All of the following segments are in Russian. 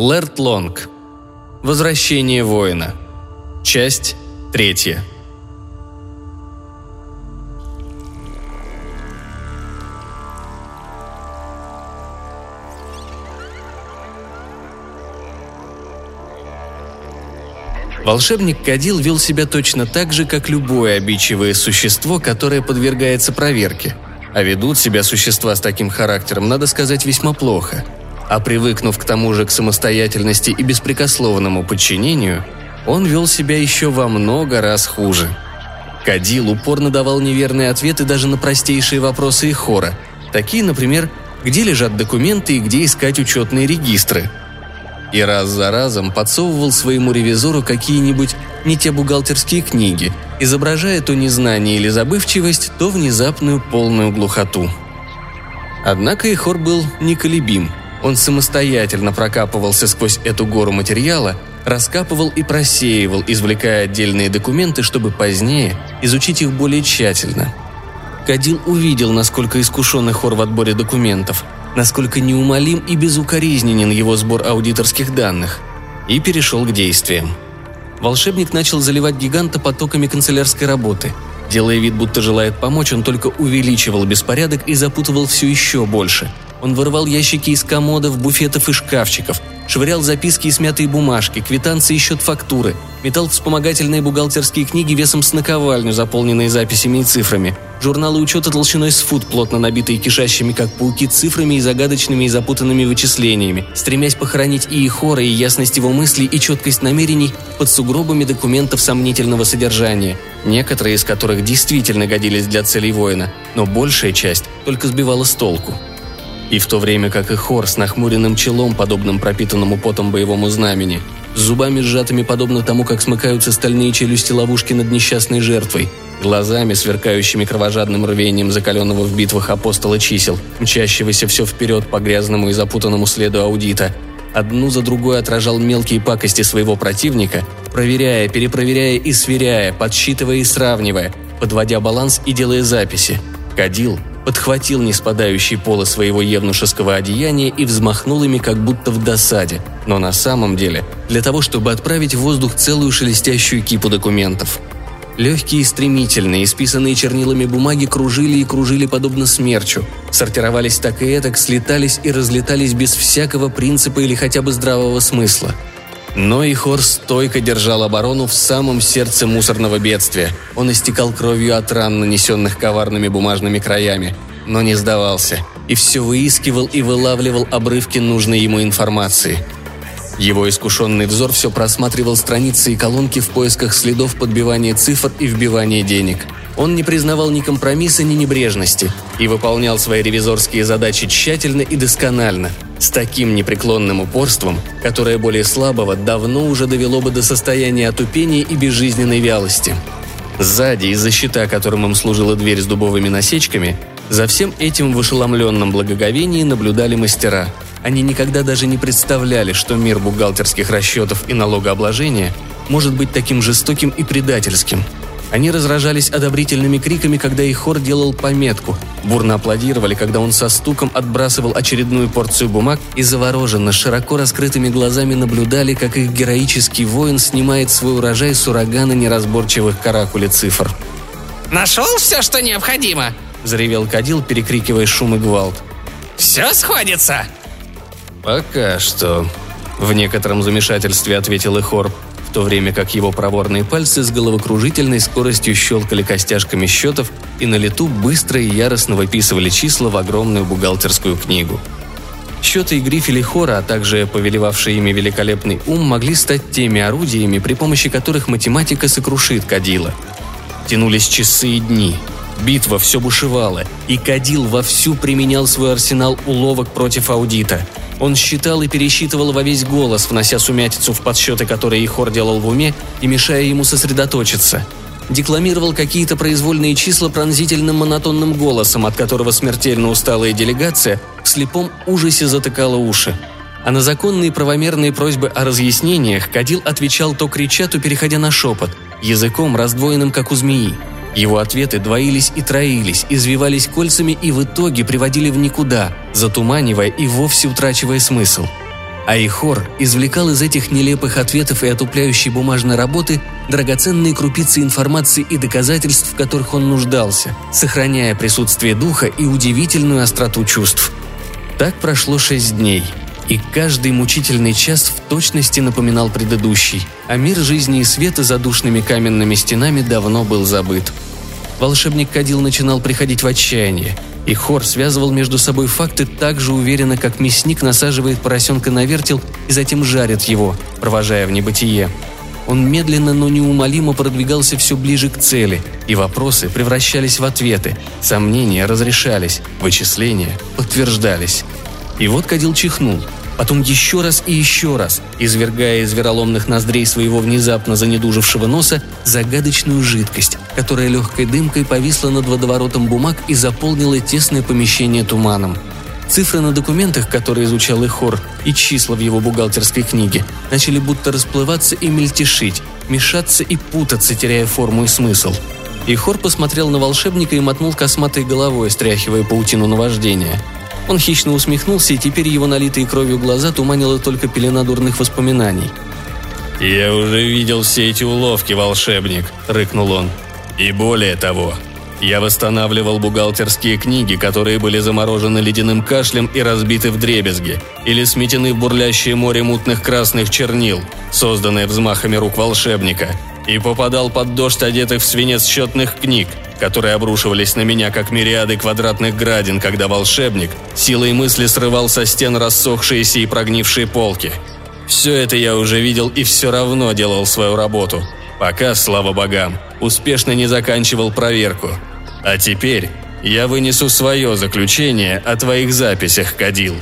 Лэрт Лонг. Возвращение воина. Часть третья. Волшебник Кадил вел себя точно так же, как любое обидчивое существо, которое подвергается проверке. А ведут себя существа с таким характером, надо сказать, весьма плохо. А привыкнув к тому же к самостоятельности и беспрекословному подчинению, он вел себя еще во много раз хуже. Кадил упорно давал неверные ответы даже на простейшие вопросы хора, такие, например, где лежат документы и где искать учетные регистры – и раз за разом подсовывал своему ревизору какие-нибудь не те бухгалтерские книги, изображая то незнание или забывчивость, то внезапную полную глухоту. Однако Ихор был неколебим. Он самостоятельно прокапывался сквозь эту гору материала, раскапывал и просеивал, извлекая отдельные документы, чтобы позднее изучить их более тщательно. Кадил увидел, насколько искушенный хор в отборе документов – насколько неумолим и безукоризненен его сбор аудиторских данных, и перешел к действиям. Волшебник начал заливать гиганта потоками канцелярской работы. Делая вид, будто желает помочь, он только увеличивал беспорядок и запутывал все еще больше. Он вырывал ящики из комодов, буфетов и шкафчиков, швырял записки и смятые бумажки, квитанции и счет-фактуры, метал вспомогательные бухгалтерские книги весом с наковальню, заполненные записями и цифрами, журналы учета толщиной с фут, плотно набитые кишащими, как пауки, цифрами и загадочными и запутанными вычислениями, стремясь похоронить и хора, и ясность его мыслей, и четкость намерений под сугробами документов сомнительного содержания, некоторые из которых действительно годились для целей воина, но большая часть только сбивала с толку. И в то время как и хор с нахмуренным челом, подобным пропитанному потом боевому знамени, с зубами сжатыми подобно тому, как смыкаются стальные челюсти ловушки над несчастной жертвой, глазами, сверкающими кровожадным рвением закаленного в битвах апостола чисел, мчащегося все вперед по грязному и запутанному следу аудита, одну за другой отражал мелкие пакости своего противника, проверяя, перепроверяя и сверяя, подсчитывая и сравнивая, подводя баланс и делая записи. Кадил подхватил неспадающие полы своего евнушеского одеяния и взмахнул ими как будто в досаде, но на самом деле для того, чтобы отправить в воздух целую шелестящую кипу документов. Легкие и стремительные, исписанные чернилами бумаги кружили и кружили подобно смерчу, сортировались так и этак, слетались и разлетались без всякого принципа или хотя бы здравого смысла – но и Хор стойко держал оборону в самом сердце мусорного бедствия. Он истекал кровью от ран, нанесенных коварными бумажными краями, но не сдавался и все выискивал и вылавливал обрывки нужной ему информации. Его искушенный взор все просматривал страницы и колонки в поисках следов подбивания цифр и вбивания денег – он не признавал ни компромисса, ни небрежности и выполнял свои ревизорские задачи тщательно и досконально, с таким непреклонным упорством, которое более слабого давно уже довело бы до состояния отупения и безжизненной вялости. Сзади, из-за щита, которым им служила дверь с дубовыми насечками, за всем этим в ошеломленном благоговении наблюдали мастера. Они никогда даже не представляли, что мир бухгалтерских расчетов и налогообложения может быть таким жестоким и предательским – они разражались одобрительными криками, когда их хор делал пометку, бурно аплодировали, когда он со стуком отбрасывал очередную порцию бумаг и завороженно, широко раскрытыми глазами наблюдали, как их героический воин снимает свой урожай с урагана неразборчивых каракули цифр. «Нашел все, что необходимо?» – заревел Кадил, перекрикивая шум и гвалт. «Все сходится?» «Пока что», – в некотором замешательстве ответил Ихор в то время как его проворные пальцы с головокружительной скоростью щелкали костяшками счетов и на лету быстро и яростно выписывали числа в огромную бухгалтерскую книгу. Счеты и грифели хора, а также повелевавшие ими великолепный ум, могли стать теми орудиями, при помощи которых математика сокрушит Кадила. Тянулись часы и дни. Битва все бушевала, и Кадил вовсю применял свой арсенал уловок против аудита – он считал и пересчитывал во весь голос, внося сумятицу в подсчеты, которые Ихор делал в уме, и мешая ему сосредоточиться. Декламировал какие-то произвольные числа пронзительным монотонным голосом, от которого смертельно усталая делегация в слепом ужасе затыкала уши. А на законные правомерные просьбы о разъяснениях Кадил отвечал то крича, то переходя на шепот, языком раздвоенным, как у змеи – его ответы двоились и троились, извивались кольцами и в итоге приводили в никуда, затуманивая и вовсе утрачивая смысл. а Ихор извлекал из этих нелепых ответов и отупляющей бумажной работы драгоценные крупицы информации и доказательств, в которых он нуждался, сохраняя присутствие духа и удивительную остроту чувств. Так прошло шесть дней, и каждый мучительный час в точности напоминал предыдущий, а мир жизни и света за душными каменными стенами давно был забыт. Волшебник Кадил начинал приходить в отчаяние – и Хор связывал между собой факты так же уверенно, как мясник насаживает поросенка на вертел и затем жарит его, провожая в небытие. Он медленно, но неумолимо продвигался все ближе к цели, и вопросы превращались в ответы, сомнения разрешались, вычисления подтверждались. И вот Кадил чихнул – потом еще раз и еще раз, извергая из вероломных ноздрей своего внезапно занедужившего носа загадочную жидкость, которая легкой дымкой повисла над водоворотом бумаг и заполнила тесное помещение туманом. Цифры на документах, которые изучал Ихор, и числа в его бухгалтерской книге, начали будто расплываться и мельтешить, мешаться и путаться, теряя форму и смысл. Ихор посмотрел на волшебника и мотнул косматой головой, стряхивая паутину наваждения – он хищно усмехнулся, и теперь его налитые кровью глаза туманила только пелена дурных воспоминаний. «Я уже видел все эти уловки, волшебник», — рыкнул он. «И более того, я восстанавливал бухгалтерские книги, которые были заморожены ледяным кашлем и разбиты в дребезги, или сметены в бурлящее море мутных красных чернил, созданное взмахами рук волшебника, и попадал под дождь одетых в свинец счетных книг, которые обрушивались на меня, как мириады квадратных градин, когда волшебник силой мысли срывал со стен рассохшиеся и прогнившие полки. Все это я уже видел и все равно делал свою работу, пока, слава богам, успешно не заканчивал проверку. А теперь я вынесу свое заключение о твоих записях, Кадил.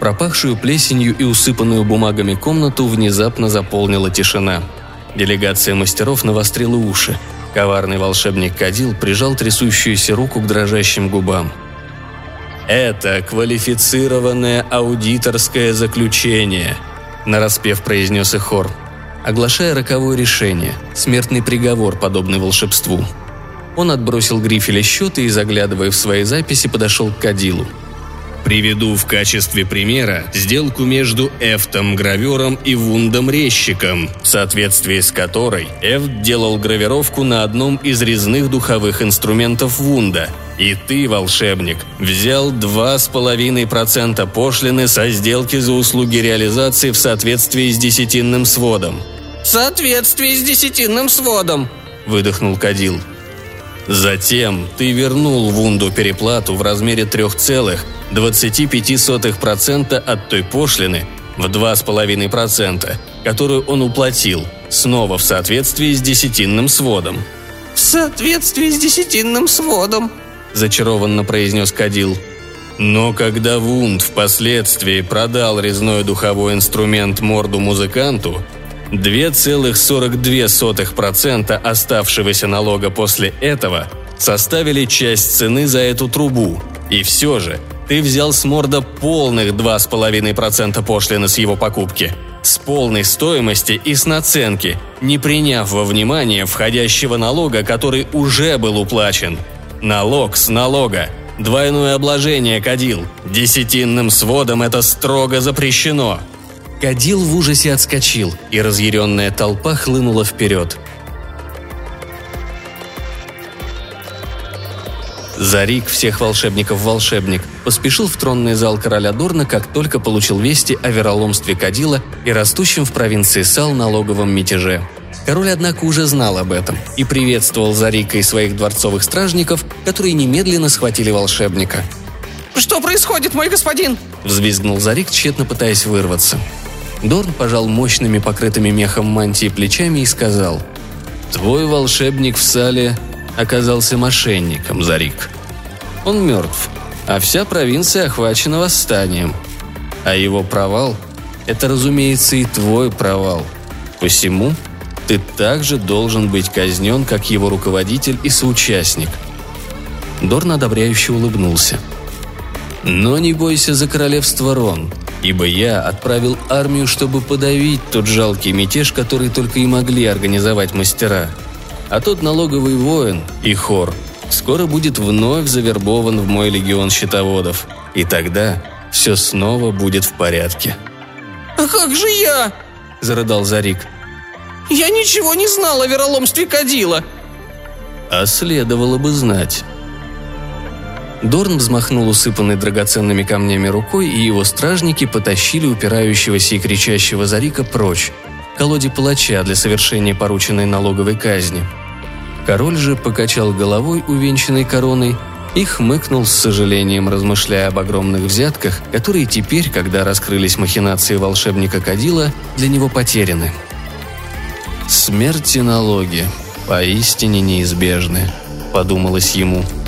Пропахшую плесенью и усыпанную бумагами комнату внезапно заполнила тишина. Делегация мастеров навострила уши – Коварный волшебник Кадил прижал трясущуюся руку к дрожащим губам. «Это квалифицированное аудиторское заключение», – нараспев произнес Эхор, оглашая роковое решение, смертный приговор, подобный волшебству. Он отбросил грифеля счета и, заглядывая в свои записи, подошел к Кадилу – Приведу в качестве примера сделку между Эфтом гравером и Вундом резчиком, в соответствии с которой Эфт делал гравировку на одном из резных духовых инструментов Вунда. И ты, волшебник, взял 2,5% пошлины со сделки за услуги реализации в соответствии с десятинным сводом. «В соответствии с десятинным сводом», – выдохнул Кадил. Затем ты вернул Вунду переплату в размере 3,25% от той пошлины в 2,5%, которую он уплатил, снова в соответствии с десятинным сводом. «В соответствии с десятинным сводом», – зачарованно произнес Кадил. Но когда Вунд впоследствии продал резной духовой инструмент морду музыканту, 2,42% оставшегося налога после этого составили часть цены за эту трубу. И все же ты взял с морда полных 2,5% пошлины с его покупки. С полной стоимости и с наценки, не приняв во внимание входящего налога, который уже был уплачен. Налог с налога. Двойное обложение кадил. Десятинным сводом это строго запрещено. Кадил в ужасе отскочил, и разъяренная толпа хлынула вперед. Зарик, всех волшебников волшебник, поспешил в тронный зал короля Дорна, как только получил вести о вероломстве Кадила и растущем в провинции Сал налоговом мятеже. Король, однако, уже знал об этом и приветствовал Зарика и своих дворцовых стражников, которые немедленно схватили волшебника. «Что происходит, мой господин?» – взвизгнул Зарик, тщетно пытаясь вырваться. Дорн пожал мощными покрытыми мехом мантии плечами и сказал «Твой волшебник в сале оказался мошенником, Зарик. Он мертв, а вся провинция охвачена восстанием. А его провал – это, разумеется, и твой провал. Посему ты также должен быть казнен, как его руководитель и соучастник». Дорн одобряюще улыбнулся. «Но не бойся за королевство Рон ибо я отправил армию, чтобы подавить тот жалкий мятеж, который только и могли организовать мастера. А тот налоговый воин и хор скоро будет вновь завербован в мой легион щитоводов, и тогда все снова будет в порядке. А как же я?» – зарыдал Зарик. «Я ничего не знал о вероломстве Кадила!» «А следовало бы знать». Дорн взмахнул усыпанной драгоценными камнями рукой, и его стражники потащили упирающегося и кричащего Зарика прочь, колоде палача для совершения порученной налоговой казни. Король же покачал головой, увенчанной короной, и хмыкнул с сожалением, размышляя об огромных взятках, которые теперь, когда раскрылись махинации волшебника Кадила, для него потеряны. «Смерть и налоги поистине неизбежны», — подумалось ему. —